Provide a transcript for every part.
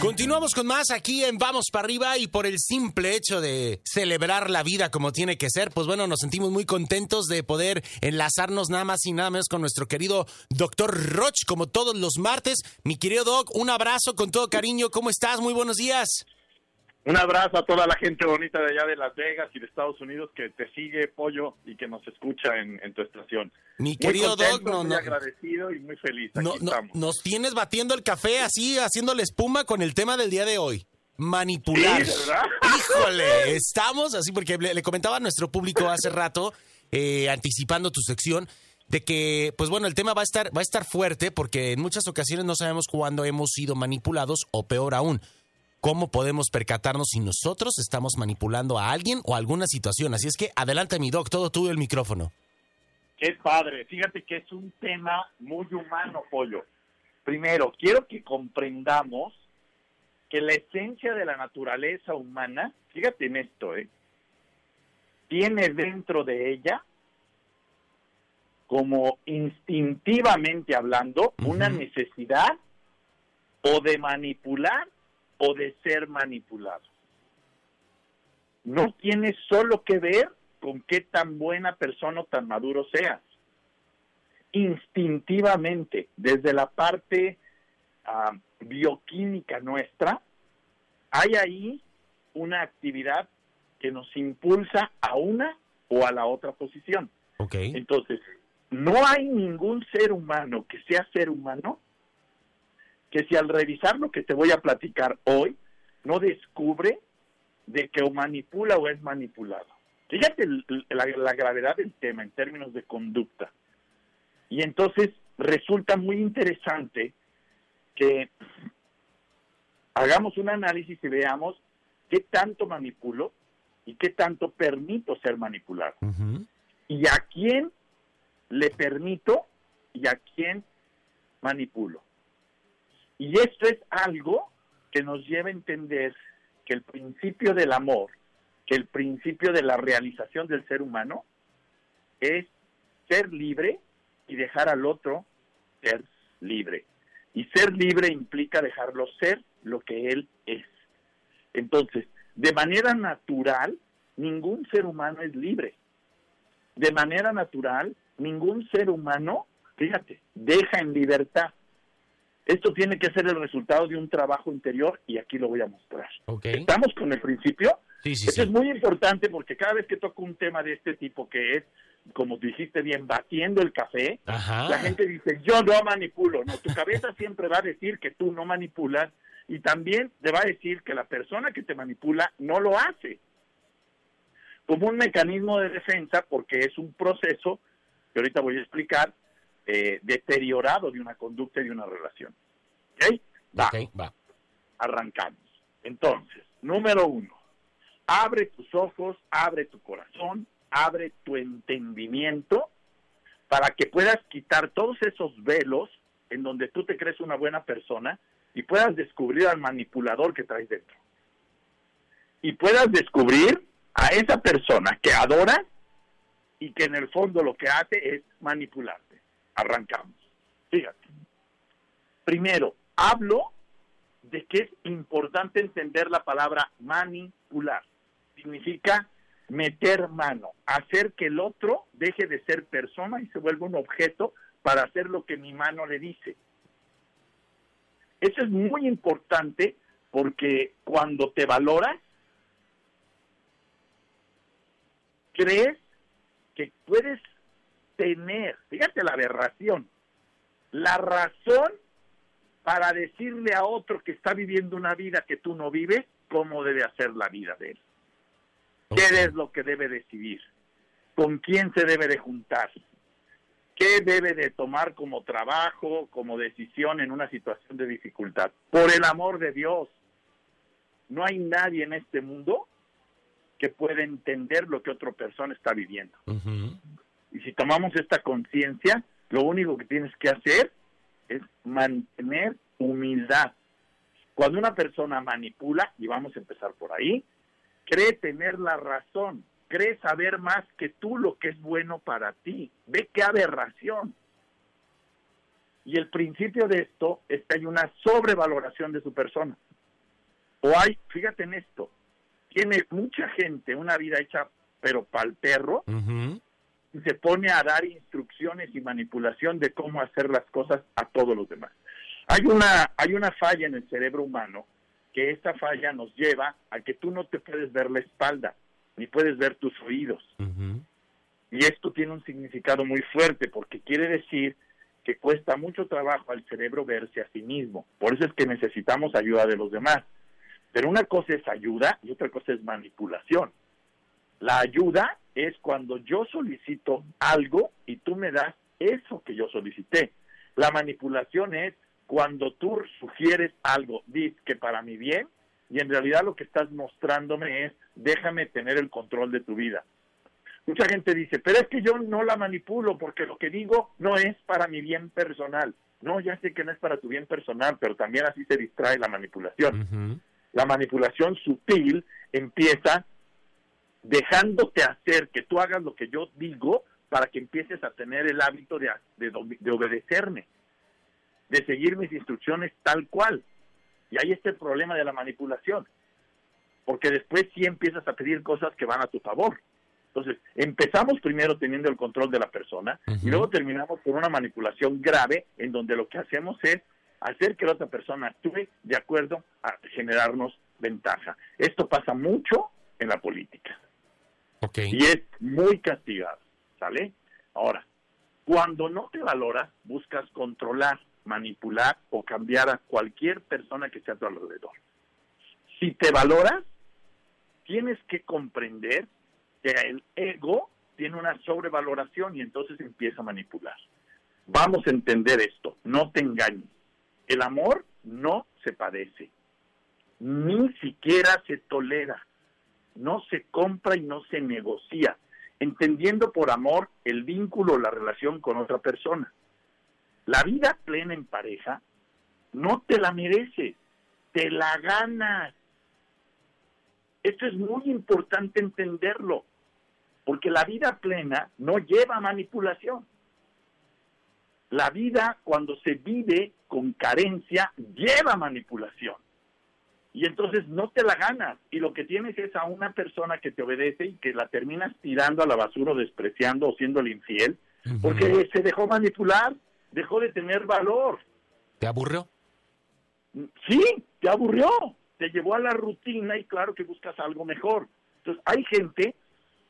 Continuamos con más aquí en Vamos para arriba y por el simple hecho de celebrar la vida como tiene que ser, pues bueno, nos sentimos muy contentos de poder enlazarnos nada más y nada menos con nuestro querido doctor Roch como todos los martes. Mi querido Doc, un abrazo con todo cariño. ¿Cómo estás? Muy buenos días. Un abrazo a toda la gente bonita de allá de Las Vegas y de Estados Unidos que te sigue, Pollo, y que nos escucha en, tu estación. Mi querido Doc, no, muy agradecido y muy feliz. Aquí estamos. Nos tienes batiendo el café así, haciéndole espuma con el tema del día de hoy. Manipular. Híjole, estamos así porque le, comentaba a nuestro público hace rato, eh, anticipando tu sección, de que, pues bueno, el tema va a estar, va a estar fuerte porque en muchas ocasiones no sabemos cuándo hemos sido manipulados o peor aún cómo podemos percatarnos si nosotros estamos manipulando a alguien o alguna situación. Así es que adelante, mi doc, todo tuyo el micrófono. Qué padre. Fíjate que es un tema muy humano, Pollo. Primero, quiero que comprendamos que la esencia de la naturaleza humana, fíjate en esto, ¿eh? tiene dentro de ella, como instintivamente hablando, una necesidad o de manipular o de ser manipulado. No tiene solo que ver con qué tan buena persona o tan maduro seas. Instintivamente, desde la parte ah, bioquímica nuestra, hay ahí una actividad que nos impulsa a una o a la otra posición. Okay. Entonces, no hay ningún ser humano que sea ser humano que si al revisar lo que te voy a platicar hoy, no descubre de que o manipula o es manipulado. Fíjate la, gravedad del tema en términos de conducta. Y entonces resulta muy interesante que hagamos un análisis y veamos qué tanto manipulo y qué tanto permito ser manipulado. Y a quién le permito y a quién manipulo. Y esto es algo que nos lleva a entender que el principio del amor, que el principio de la realización del ser humano es ser libre y dejar al otro ser libre. Y ser libre implica dejarlo ser lo que él es. Entonces, de manera natural, ningún ser humano es libre. De manera natural, ningún ser humano, fíjate, deja en libertad. Esto tiene que ser el resultado de un trabajo interior y aquí lo voy a mostrar. ¿Estamos con el principio? Sí, sí, Esto es muy importante porque cada vez que toco un tema de este tipo que es, como dijiste bien, batiendo el café, la gente dice, yo no manipulo. No, tu cabeza siempre va a decir que tú no manipulas y también te va a decir que la persona que te manipula no lo hace. Como un mecanismo de defensa porque es un proceso que ahorita voy a explicar eh, deteriorado de una conducta y de una relación. ¿Ok? Va. va. Arrancamos. Entonces, número uno, abre tus ojos, abre tu corazón, abre tu entendimiento para que puedas quitar todos esos velos en donde tú te crees una buena persona y puedas descubrir al manipulador que traes dentro. Y puedas descubrir a esa persona que adora y que en el fondo lo que hace es manipular. Arrancamos. Fíjate. Primero, hablo de que es importante entender la palabra manipular. Significa meter mano, hacer que el otro deje de ser persona y se vuelva un objeto para hacer lo que mi mano le dice. Eso es muy importante porque cuando te valoras, crees que puedes tener, fíjate la aberración, la razón para decirle a otro que está viviendo una vida que tú no vives, cómo debe hacer la vida de él. ¿Qué es lo que debe decidir? ¿Con quién se debe de juntar? ¿Qué debe de tomar como trabajo, como decisión en una situación de dificultad? Por el amor de Dios, no hay nadie en este mundo que pueda entender lo que otra persona está viviendo. Si tomamos esta conciencia, lo único que tienes que hacer es mantener humildad. Cuando una persona manipula, y vamos a empezar por ahí, cree tener la razón, cree saber más que tú lo que es bueno para ti. Ve qué aberración. Y el principio de esto es que hay una sobrevaloración de su persona. O hay, fíjate en esto, tiene mucha gente una vida hecha pero pa'l perro y se pone a dar instrucciones y manipulación de cómo hacer las cosas a todos los demás. Hay una, hay una falla en el cerebro humano que esta falla nos lleva a que tú no te puedes ver la espalda, ni puedes ver tus oídos. Y esto tiene un significado muy fuerte porque quiere decir que cuesta mucho trabajo al cerebro verse a sí mismo. Por eso es que necesitamos ayuda de los demás. Pero una cosa es ayuda y otra cosa es manipulación. La ayuda es cuando yo solicito algo y tú me das eso que yo solicité. La manipulación es cuando tú sugieres algo, dices que para mi bien, y en realidad lo que estás mostrándome es, déjame tener el control de tu vida. Mucha gente dice, pero es que yo no la manipulo porque lo que digo no es para mi bien personal. No, ya sé que no es para tu bien personal, pero también así se distrae la manipulación. La manipulación sutil empieza dejándote hacer que tú hagas lo que yo digo para que empieces a tener el hábito de, de, obedecerme, de seguir mis instrucciones tal cual. Y ahí está el problema de la manipulación, porque después sí empiezas a pedir cosas que van a tu favor. Entonces, empezamos primero teniendo el control de la persona y luego terminamos con una manipulación grave en donde lo que hacemos es hacer que la otra persona actúe de acuerdo a generarnos ventaja. Esto pasa mucho en la política. Y es muy castigado, ¿sale? Ahora, cuando no te valoras, buscas controlar, manipular o cambiar a cualquier persona que esté a tu alrededor. Si te valoras, tienes que comprender que el ego tiene una sobrevaloración y entonces empieza a manipular. Vamos a entender esto, no te engañes. El amor no se padece, ni siquiera se tolera, no se compra y no se negocia, entendiendo por amor el vínculo o la relación con otra persona. La vida plena en pareja no te la mereces, te la ganas. Esto es muy importante entenderlo, porque la vida plena no lleva manipulación. La vida, cuando se vive con carencia, lleva manipulación. Y entonces no te la ganas. Y lo que tienes es a una persona que te obedece y que la terminas tirando a la basura o despreciando o siéndole infiel, porque se dejó manipular, dejó de tener valor. ¿Te aburrió? Sí, te aburrió. Te llevó a la rutina y claro que buscas algo mejor. Entonces hay gente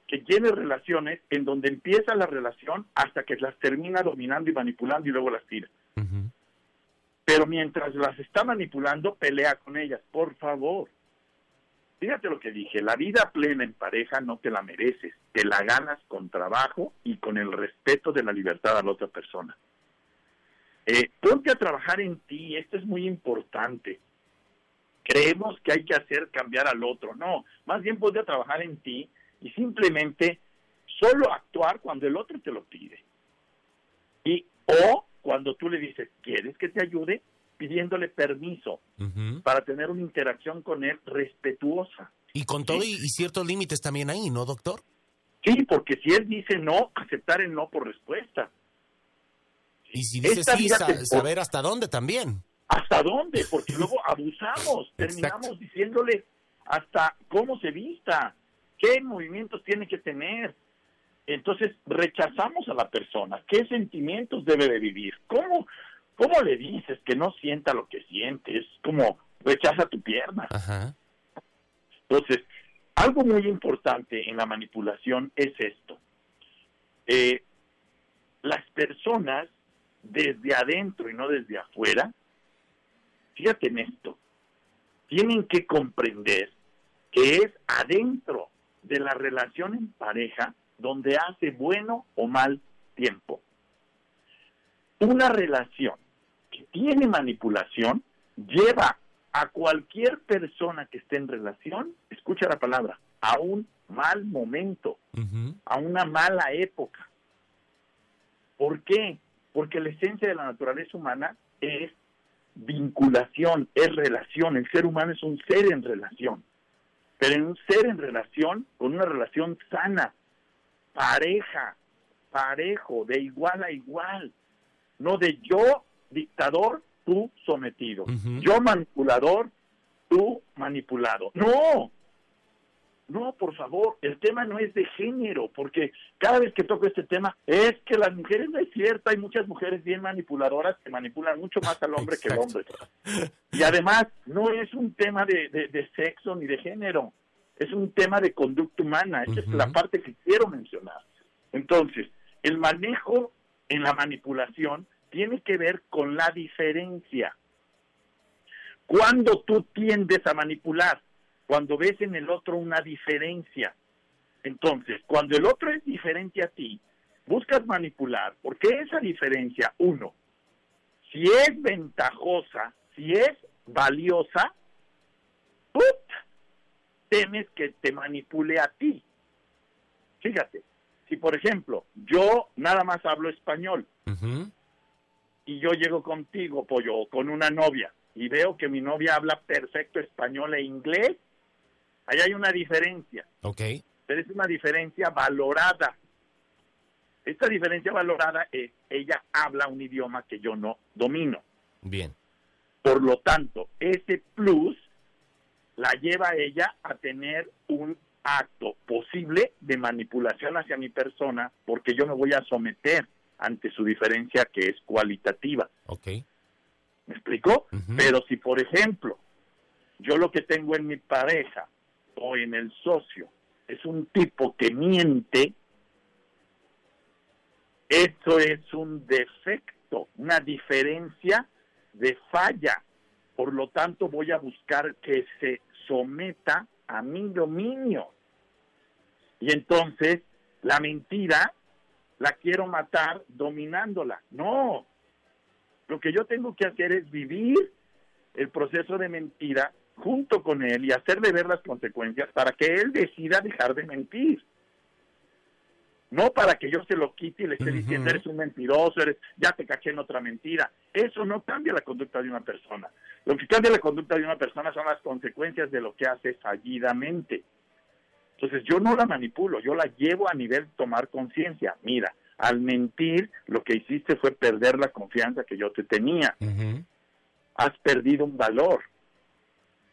que tiene relaciones en donde empieza la relación hasta que las termina dominando y manipulando y luego las tira. Pero mientras las está manipulando, pelea con ellas, por favor. Fíjate lo que dije, la vida plena en pareja no te la mereces, te la ganas con trabajo y con el respeto de la libertad a la otra persona. Eh, ponte a trabajar en ti, esto es muy importante. Creemos que hay que hacer cambiar al otro, no, más bien ponte a trabajar en ti y simplemente solo actuar cuando el otro te lo pide. Y o cuando tú le dices, ¿quieres que te ayude? pidiéndole permiso para tener una interacción con él respetuosa. Y con todo y, ciertos límites también ahí, ¿no, doctor? Sí, porque si él dice no, aceptar el no por respuesta. Y si dice sí, saber hasta dónde también. ¿Hasta dónde? Porque luego abusamos, terminamos diciéndole hasta cómo se vista, qué movimientos tiene que tener. Entonces rechazamos a la persona, qué sentimientos debe de vivir, cómo, cómo le dices que no sienta lo que siente, es como rechaza tu pierna. Entonces, algo muy importante en la manipulación es esto. Eh, las personas desde adentro y no desde afuera, fíjate en esto, tienen que comprender que es adentro de la relación en pareja donde hace bueno o mal tiempo. Una relación que tiene manipulación lleva a cualquier persona que esté en relación, escucha la palabra, a un mal momento, a una mala época. ¿Por qué? Porque la esencia de la naturaleza humana es vinculación, es relación. El ser humano es un ser en relación pero en un ser en relación, con una relación sana, pareja, parejo, de igual a igual, no de yo dictador, tú sometido. Yo manipulador, tú manipulado. No, no, por favor, el tema no es de género, porque cada vez que toco este tema es que las mujeres no es cierto, hay muchas mujeres bien manipuladoras que manipulan mucho más al hombre que el hombre. Y además, no es un tema de, sexo ni de género, es un tema de conducta humana, esa es la parte que quiero mencionar. Entonces, el manejo en la manipulación tiene que ver con la diferencia. Cuando tú tiendes a manipular, cuando ves en el otro una diferencia. Entonces, cuando el otro es diferente a ti, buscas manipular, porque esa diferencia, uno, si es ventajosa, si es valiosa, ¡put! Temes que te manipule a ti. Fíjate, si por ejemplo yo nada más hablo español y yo llego contigo, pollo, con una novia, y veo que mi novia habla perfecto español e inglés, Ahí hay una diferencia. Ok. Pero es una diferencia valorada. Esta diferencia valorada es, ella habla un idioma que yo no domino. Bien. Por lo tanto, ese plus la lleva ella a tener un acto posible de manipulación hacia mi persona porque yo me voy a someter ante su diferencia que es cualitativa. Ok. ¿Me explico? Pero si, por ejemplo, yo lo que tengo en mi pareja o en el socio es un tipo que miente, eso es un defecto, una diferencia de falla. Por lo tanto, voy a buscar que se someta a mi dominio. Y entonces, la mentira la quiero matar dominándola. No. Lo que yo tengo que hacer es vivir el proceso de mentira junto con él y hacerle ver las consecuencias para que él decida dejar de mentir. No para que yo se lo quite y le esté diciendo, eres un mentiroso, eres, ya te caché en otra mentira. Eso no cambia la conducta de una persona. Lo que cambia la conducta de una persona son las consecuencias de lo que hace fallidamente. Entonces yo no la manipulo, yo la llevo a nivel tomar conciencia. Mira, al mentir lo que hiciste fue perder la confianza que yo te tenía. Has perdido un valor.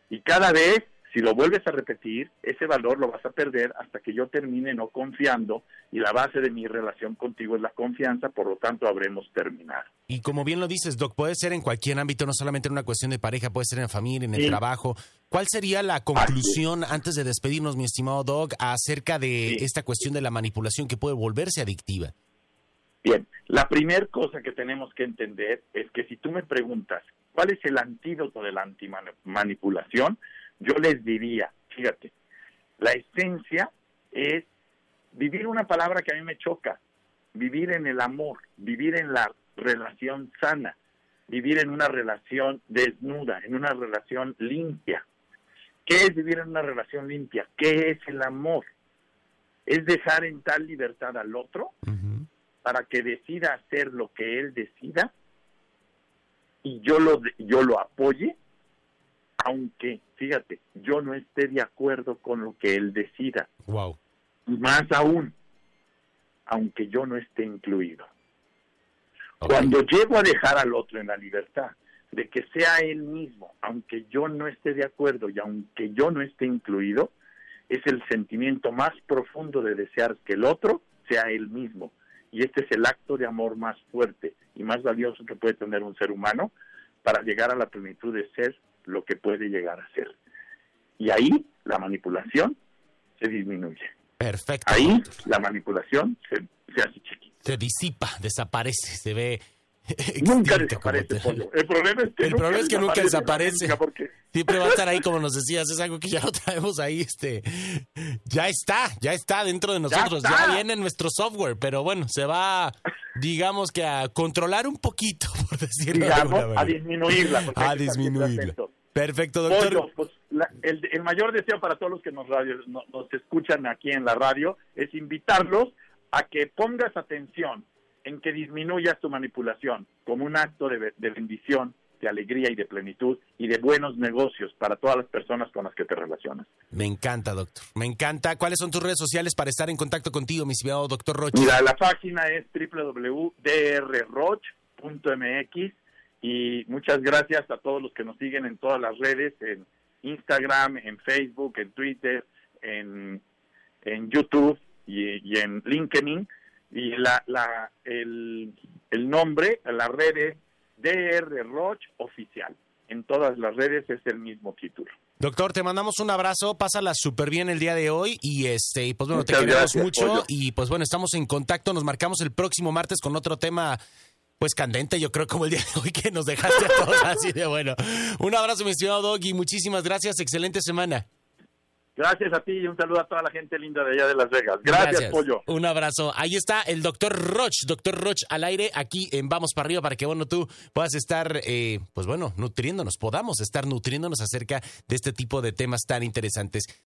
Y cada vez, si lo vuelves a repetir, ese valor lo vas a perder hasta que yo termine no confiando y la base de mi relación contigo es la confianza, por lo tanto habremos terminado. Y como bien lo dices, Doc, puede ser en cualquier ámbito, no solamente en una cuestión de pareja, puede ser en la familia, en el trabajo. ¿Cuál sería la conclusión antes de despedirnos, mi estimado Doc, acerca de esta cuestión de la manipulación que puede volverse adictiva? Bien, la primera cosa que tenemos que entender es que si tú me preguntas cuál es el antídoto de la antimanipulación, yo les diría, fíjate, la esencia es vivir una palabra que a mí me choca, vivir en el amor, vivir en la relación sana, vivir en una relación desnuda, en una relación limpia. ¿Qué es vivir en una relación limpia? ¿Qué es el amor? Es dejar en tal libertad al otro para que decida hacer lo que él decida y yo lo, yo lo apoye, aunque, fíjate, yo no esté de acuerdo con lo que él decida. Wow. Y más aún, aunque yo no esté incluido. Cuando llego a dejar al otro en la libertad de que sea él mismo, aunque yo no esté de acuerdo y aunque yo no esté incluido, es el sentimiento más profundo de desear que el otro sea él mismo y este es el acto de amor más fuerte y más valioso que puede tener un ser humano para llegar a la plenitud de ser lo que puede llegar a ser. Y ahí la manipulación se disminuye. Perfecto. Ahí la manipulación se, se hace chiquita. Se disipa, desaparece, se ve nunca desaparece. El problema es que, el nunca, problema es que nunca desaparece. porque... Siempre va a estar ahí, como nos decías. Es algo que ya lo traemos ahí. este Ya está, ya está dentro de nosotros. Ya, viene nuestro software. Pero bueno, se va, digamos que a controlar un poquito, por decirlo digamos, A disminuirla. A disminuirla. Perfecto, doctor. pues, el, el, mayor deseo para todos los que nos, radio, nos escuchan aquí en la radio es invitarlos a que pongas atención en que disminuyas tu manipulación como un acto de, bendición, de alegría y de plenitud y de buenos negocios para todas las personas con las que te relacionas. Me encanta, doctor. Me encanta. ¿Cuáles son tus redes sociales para estar en contacto contigo, mi estimado doctor Roche? Mira, la página es www.drroch.mx Y muchas gracias a todos los que nos siguen en todas las redes, en Instagram, en Facebook, en Twitter, en, en YouTube y, en LinkedIn. Y la, la, el, el nombre, la red es DR Roch Oficial. En todas las redes es el mismo título. Doctor, te mandamos un abrazo, pásala súper bien el día de hoy y este, pues bueno, te queremos mucho y pues bueno, estamos en contacto, nos marcamos el próximo martes con otro tema pues candente, yo creo como el día de hoy que nos dejaste a todos así de bueno. Un abrazo, mi estimado Doggy, muchísimas gracias, excelente semana. Gracias a ti y un saludo a toda la gente linda de allá de Las Vegas. Gracias, Pollo. Un abrazo. Ahí está el doctor Roch, doctor Roch al aire, aquí en Vamos para arriba, para que, bueno, tú puedas estar, eh, pues bueno, nutriéndonos, podamos estar nutriéndonos acerca de este tipo de temas tan interesantes.